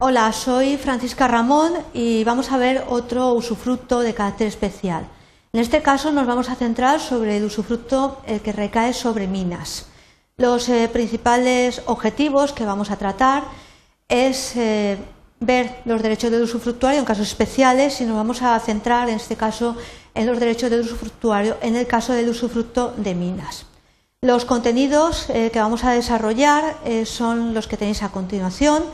Hola, soy Francisca Ramón y vamos a ver otro usufructo de carácter especial. En este caso nos vamos a centrar sobre el usufructo que recae sobre minas. Los eh, principales objetivos que vamos a tratar es eh, ver los derechos del usufructuario en casos especiales y nos vamos a centrar en este caso en los derechos del usufructuario en el caso del usufructo de minas. Los contenidos eh, que vamos a desarrollar son los que tenéis a continuación.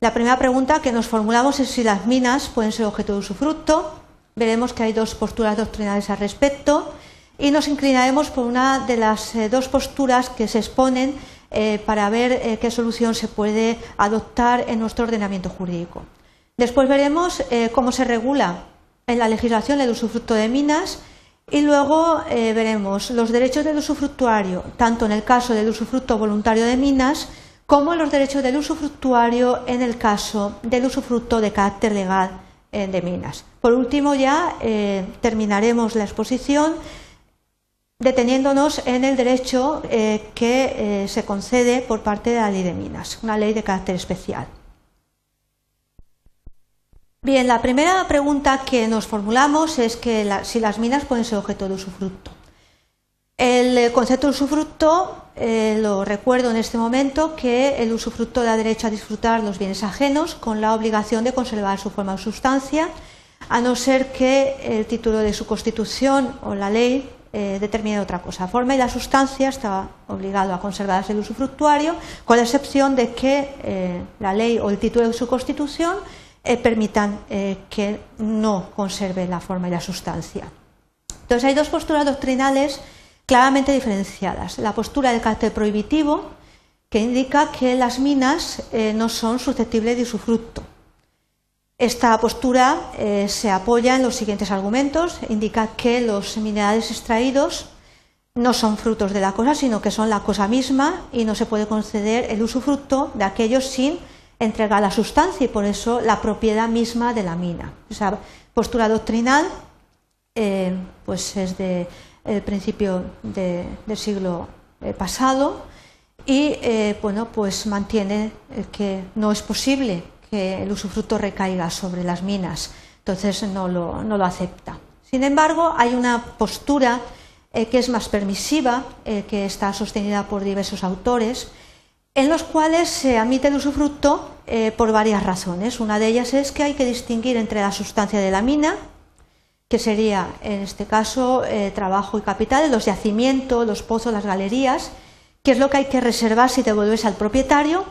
La primera pregunta que nos formulamos es si las minas pueden ser objeto de usufructo. Veremos que hay dos posturas doctrinales al respecto y nos inclinaremos por una de las eh, dos posturas que se exponen eh, para ver eh, qué solución se puede adoptar en nuestro ordenamiento jurídico. Después veremos cómo se regula en la legislación el usufructo de minas y luego veremos los derechos del usufructuario, tanto en el caso del usufructo voluntario de minas, como los derechos del usufructuario en el caso del usufructo de carácter legal eh, de minas. Por último, ya eh, terminaremos la exposición deteniéndonos en el derecho eh, que se concede por parte de la ley de minas, una ley de carácter especial. Bien, la primera pregunta que nos formulamos es que si las minas pueden ser objeto de usufructo. El eh, concepto de usufructo eh, lo recuerdo en este momento que el usufructo da derecho a disfrutar los bienes ajenos con la obligación de conservar su forma o sustancia, a no ser que el título de su constitución o la ley eh, determine otra cosa. La forma y la sustancia está obligado a conservarse el usufructuario, con la excepción de que la ley o el título de su constitución permitan que no conserve la forma y la sustancia. Entonces hay dos posturas doctrinales claramente diferenciadas. La postura del carácter prohibitivo, que indica que las minas eh, no son susceptibles de usufructo. Esta postura eh, se apoya en los siguientes argumentos. Indica que los minerales extraídos no son frutos de la cosa, sino que son la cosa misma y no se puede conceder el usufructo de aquellos sin entregar la sustancia y por eso la propiedad misma de la mina. Esa postura doctrinal eh, pues es de el principio del siglo eh, pasado y eh, bueno, pues mantiene que no es posible que el usufructo recaiga sobre las minas, entonces no lo, no lo acepta. Sin embargo, hay una postura eh, que es más permisiva, que está sostenida por diversos autores, en los cuales se admite el usufructo por varias razones. Una de ellas es que hay que distinguir entre la sustancia de la mina, que sería en este caso eh, trabajo y capital, los yacimientos, los pozos, las galerías, que es lo que hay que reservar si devuelves al propietario,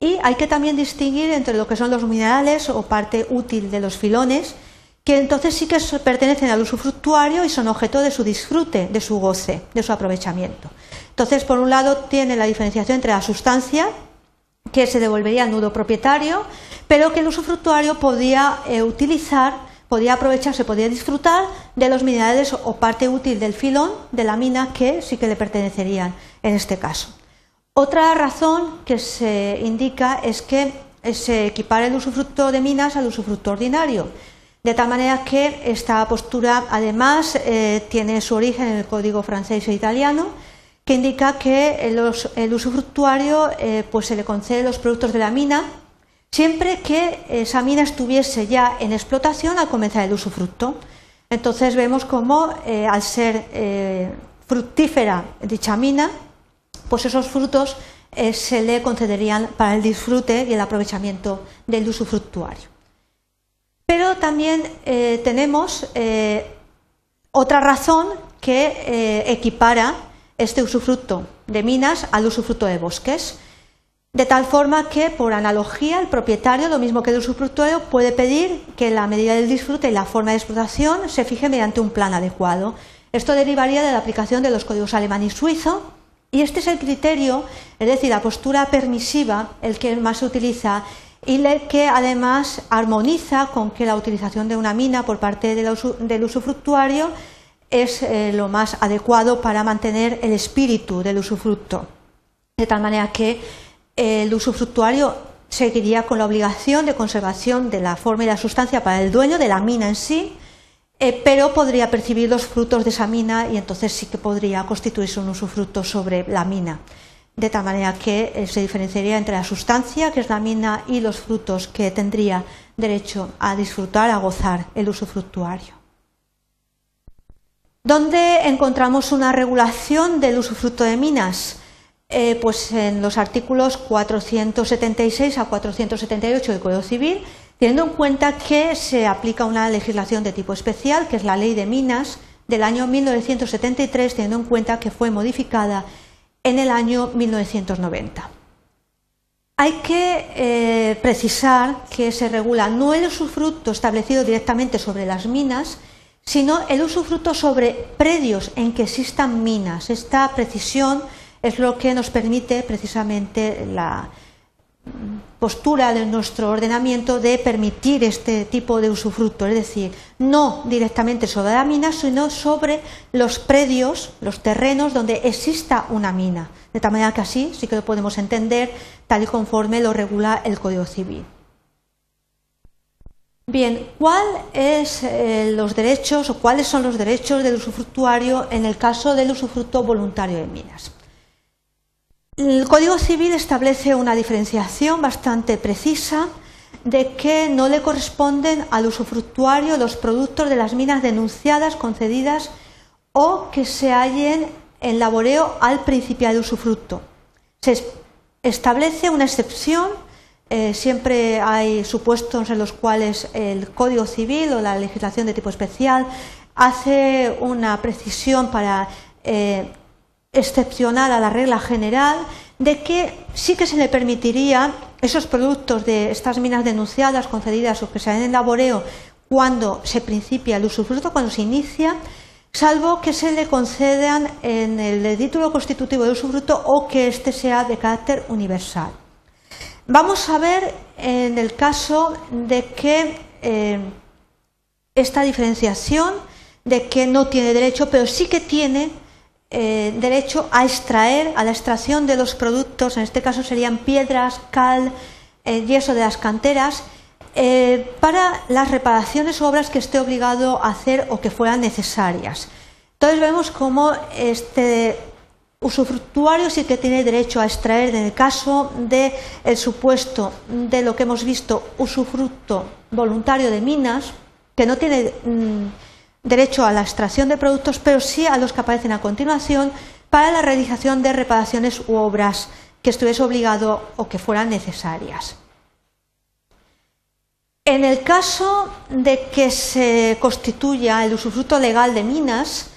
y hay que también distinguir entre lo que son los minerales o parte útil de los filones, que entonces sí que pertenecen al usufructuario y son objeto de su disfrute, de su goce, de su aprovechamiento. Entonces, por un lado, tiene la diferenciación entre la sustancia, que se devolvería al nudo propietario, pero que el usufructuario podía eh, utilizar podía aprovecharse, podía disfrutar de los minerales o parte útil del filón de la mina que sí que le pertenecerían en este caso. Otra razón que se indica es que se equipara el usufructo de minas al usufructo ordinario, de tal manera que esta postura además eh, tiene su origen en el código francés e italiano, que indica que el, usufructuario eh, pues se le concede los productos de la mina siempre que esa mina estuviese ya en explotación al comenzar el usufructo. Entonces vemos cómo eh, al ser eh, fructífera dicha mina, pues esos frutos eh, se le concederían para el disfrute y el aprovechamiento del usufructuario. Pero también tenemos otra razón que equipara este usufructo de minas al usufructo de bosques. De tal forma que, por analogía, el propietario, lo mismo que el usufructuario, puede pedir que la medida del disfrute y la forma de explotación se fije mediante un plan adecuado. Esto derivaría de la aplicación de los códigos alemán y suizo, y este es el criterio, es decir, la postura permisiva, el que más se utiliza y el que además armoniza con que la utilización de una mina por parte del usufructuario es eh, lo más adecuado para mantener el espíritu del usufructo. De tal manera que el usufructuario seguiría con la obligación de conservación de la forma y la sustancia para el dueño de la mina en sí, eh, pero podría percibir los frutos de esa mina y entonces sí que podría constituirse un usufructo sobre la mina. de tal manera que eh, se diferenciaría entre la sustancia, que es la mina, y los frutos que tendría derecho a disfrutar, a gozar el usufructuario. ¿Dónde encontramos una regulación del usufructo de minas? Eh, pues en los artículos 476 a 478 del Código Civil, teniendo en cuenta que se aplica una legislación de tipo especial, que es la Ley de Minas del año 1973, teniendo en cuenta que fue modificada en el año 1990. Hay que eh, precisar que se regula no el usufructo establecido directamente sobre las minas, sino el usufructo sobre predios en que existan minas. Esta precisión es lo que nos permite precisamente la, postura de nuestro ordenamiento de permitir este tipo de usufructo, es decir, no directamente sobre la mina, sino sobre los predios, los terrenos donde exista una mina, de tal manera que así sí que lo podemos entender tal y conforme lo regula el Código Civil. Bien, ¿cuáles son eh, los derechos o cuáles son los derechos del usufructuario en el caso del usufructo voluntario de minas? El Código Civil establece una diferenciación bastante precisa de que no le corresponden al usufructuario los productos de las minas denunciadas, concedidas o que se hallen en laboreo al principio de usufructo. Se establece una excepción, eh, siempre hay supuestos en los cuales el Código Civil o la legislación de tipo especial hace una precisión para eh, excepcional a la regla general de que sí que se le permitiría esos productos de estas minas denunciadas, concedidas o que se en laboreo cuando se principia el usufructo, cuando se inicia, salvo que se le concedan en el título constitutivo de usufructo o que éste sea de carácter universal. Vamos a ver en el caso de que eh, esta diferenciación de que no tiene derecho, pero sí que tiene eh, derecho a extraer, a la extracción de los productos, en este caso serían piedras, cal, eh, yeso de las canteras, eh, para las reparaciones o obras que esté obligado a hacer o que fueran necesarias. Entonces vemos cómo este usufructuario sí que tiene derecho a extraer en el caso del supuesto de lo que hemos visto usufructo voluntario de minas, que no tiene mm, derecho a la extracción de productos, pero sí a los que aparecen a continuación para la realización de reparaciones u obras que estuviese obligado o que fueran necesarias. En el caso de que se constituya el usufructo legal de minas,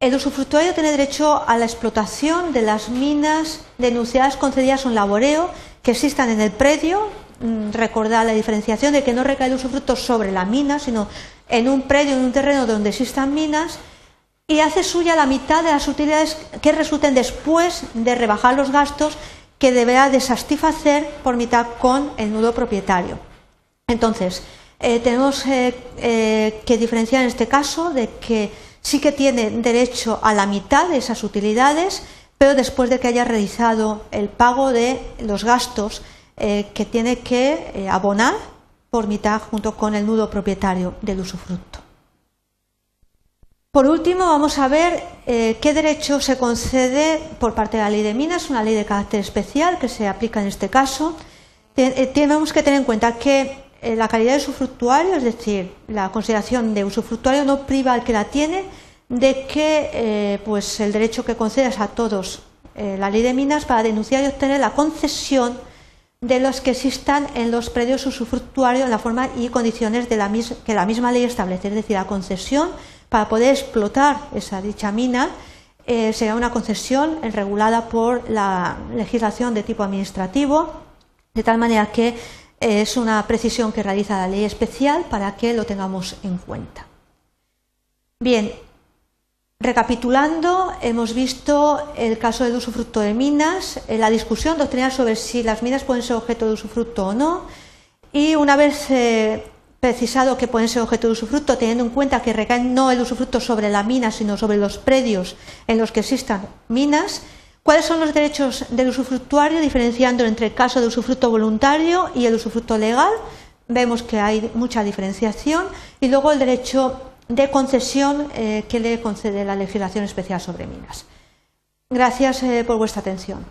el usufructuario tiene derecho a la explotación de las minas denunciadas, concedidas o en laboreo que existan en el predio. Mm, recordar la diferenciación de que no recae el usufructo sobre la mina, sino en un predio, en un terreno donde existan minas, y hace suya la mitad de las utilidades que resulten después de rebajar los gastos que deberá de satisfacer por mitad con el nudo propietario. Entonces, eh, tenemos eh, eh, que diferenciar en este caso de que sí que tiene derecho a la mitad de esas utilidades, pero después de que haya realizado el pago de los gastos que tiene que abonar por mitad junto con el nudo propietario del usufructo. Por último, vamos a ver eh, qué derecho se concede por parte de la ley de minas, una ley de carácter especial que se aplica en este caso. Eh, tenemos que tener en cuenta que eh, la calidad de usufructuario, es decir, la consideración de usufructuario no priva al que la tiene de que pues el derecho que concedas a todos la ley de minas para denunciar y obtener la concesión de los que existan en los predios usufructuarios en la forma y condiciones de la que la misma ley establece, es decir, la concesión para poder explotar esa dicha mina eh, será una concesión regulada por la legislación de tipo administrativo, de tal manera que eh, es una precisión que realiza la ley especial para que lo tengamos en cuenta. Bien, Recapitulando, hemos visto el caso del usufructo de minas, la discusión doctrinal sobre si las minas pueden ser objeto de usufructo o no, y una vez eh, precisado que pueden ser objeto de usufructo, teniendo en cuenta que recae no el usufructo sobre la mina, sino sobre los predios en los que existan minas, cuáles son los derechos del usufructuario, diferenciando entre el caso de usufructo voluntario y el usufructo legal. Vemos que hay mucha diferenciación, y luego el derecho de concesión eh, que le concede la legislación especial sobre minas. Gracias eh, por vuestra atención.